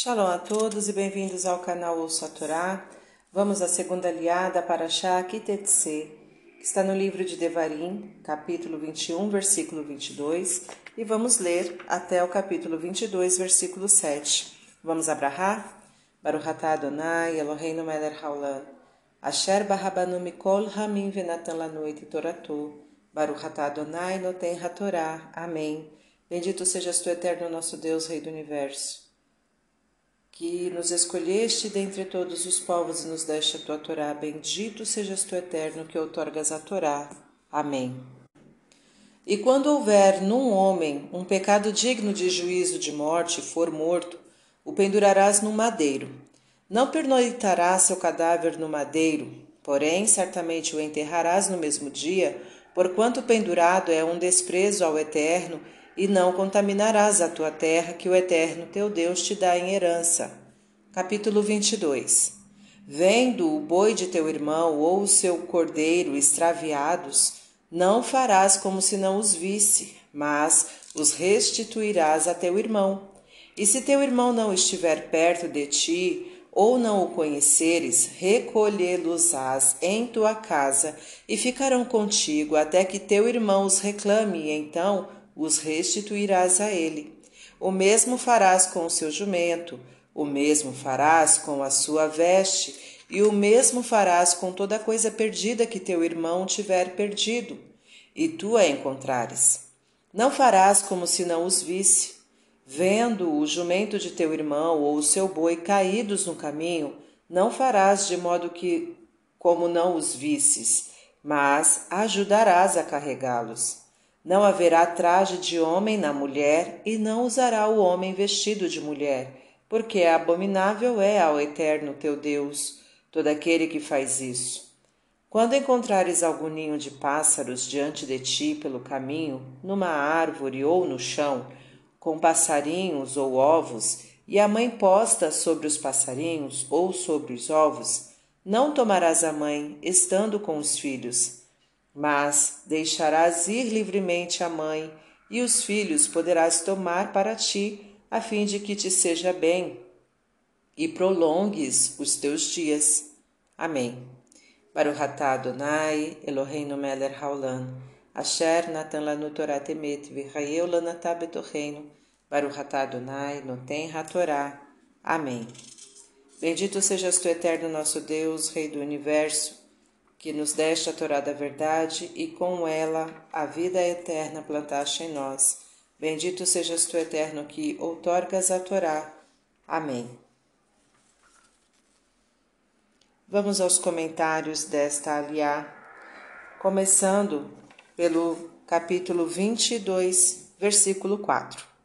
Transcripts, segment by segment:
Shalom a todos e bem-vindos ao canal Ouça a Torá. Vamos à segunda aliada para Shá Kitetse, que está no livro de Devarim, capítulo 21, versículo 22, e vamos ler até o capítulo 22, versículo 7. Vamos abrahar? Baruch atah Adonai, Eloheinu melech haolam, asher barabanu mikol hamim venatan lanu et toratu, Baruch atah Adonai noten hatorá. Amém. Bendito sejas tu, eterno nosso Deus, Rei do Universo que nos escolheste dentre todos os povos e nos deste a tua Torá. Bendito sejas tu, eterno, que outorgas a Torá. Amém. E quando houver num homem um pecado digno de juízo de morte, for morto, o pendurarás num madeiro. Não pernoitarás seu cadáver no madeiro, porém certamente o enterrarás no mesmo dia, porquanto pendurado é um desprezo ao Eterno e não contaminarás a tua terra que o Eterno teu Deus te dá em herança. Capítulo 22 Vendo o boi de teu irmão ou o seu cordeiro extraviados, não farás como se não os visse, mas os restituirás a teu irmão. E se teu irmão não estiver perto de ti, ou não o conheceres, recolhê-los-ás em tua casa e ficarão contigo até que teu irmão os reclame, e então os restituirás a ele. O mesmo farás com o seu jumento, o mesmo farás com a sua veste, e o mesmo farás com toda coisa perdida que teu irmão tiver perdido, e tu a encontrares. Não farás como se não os visse. Vendo o jumento de teu irmão ou o seu boi caídos no caminho, não farás de modo que como não os visses, mas ajudarás a carregá-los. Não haverá traje de homem na mulher, e não usará o homem vestido de mulher, porque abominável é ao Eterno teu Deus todo aquele que faz isso. Quando encontrares algum ninho de pássaros diante de ti pelo caminho, numa árvore ou no chão, com passarinhos ou ovos, e a mãe posta sobre os passarinhos ou sobre os ovos, não tomarás a mãe, estando com os filhos, mas deixarás ir livremente a mãe, e os filhos poderás tomar para ti, a fim de que te seja bem e prolongues os teus dias. Amém. Baruch atah Adonai, Eloheinu melech haolam, asher natan lanu Torah temet, v'chayeu lanatah betocheinu, Baruch atah Adonai, noten hatorá. Amém. Bendito sejas tu, eterno nosso Deus, Rei do Universo, que nos deste a Torá da verdade e com ela a vida eterna plantaste em nós. Bendito sejas tu, eterno, que outorgas a Torá. Amém. Vamos aos comentários desta aliá, começando pelo capítulo 22, versículo 4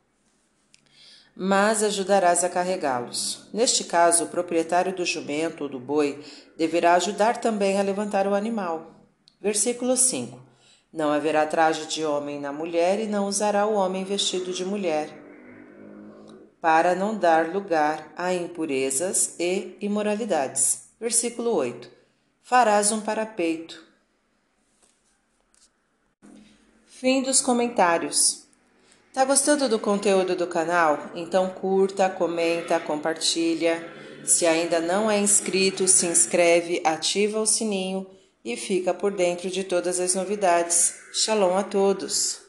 mas ajudarás a carregá-los. Neste caso, o proprietário do jumento ou do boi deverá ajudar também a levantar o animal. Versículo 5: Não haverá traje de homem na mulher e não usará o homem vestido de mulher, para não dar lugar a impurezas e imoralidades. Versículo 8: Farás um parapeito. Fim dos comentários. Tá gostando do conteúdo do canal? Então curta, comenta, compartilha. Se ainda não é inscrito, se inscreve, ativa o sininho e fica por dentro de todas as novidades. Shalom a todos!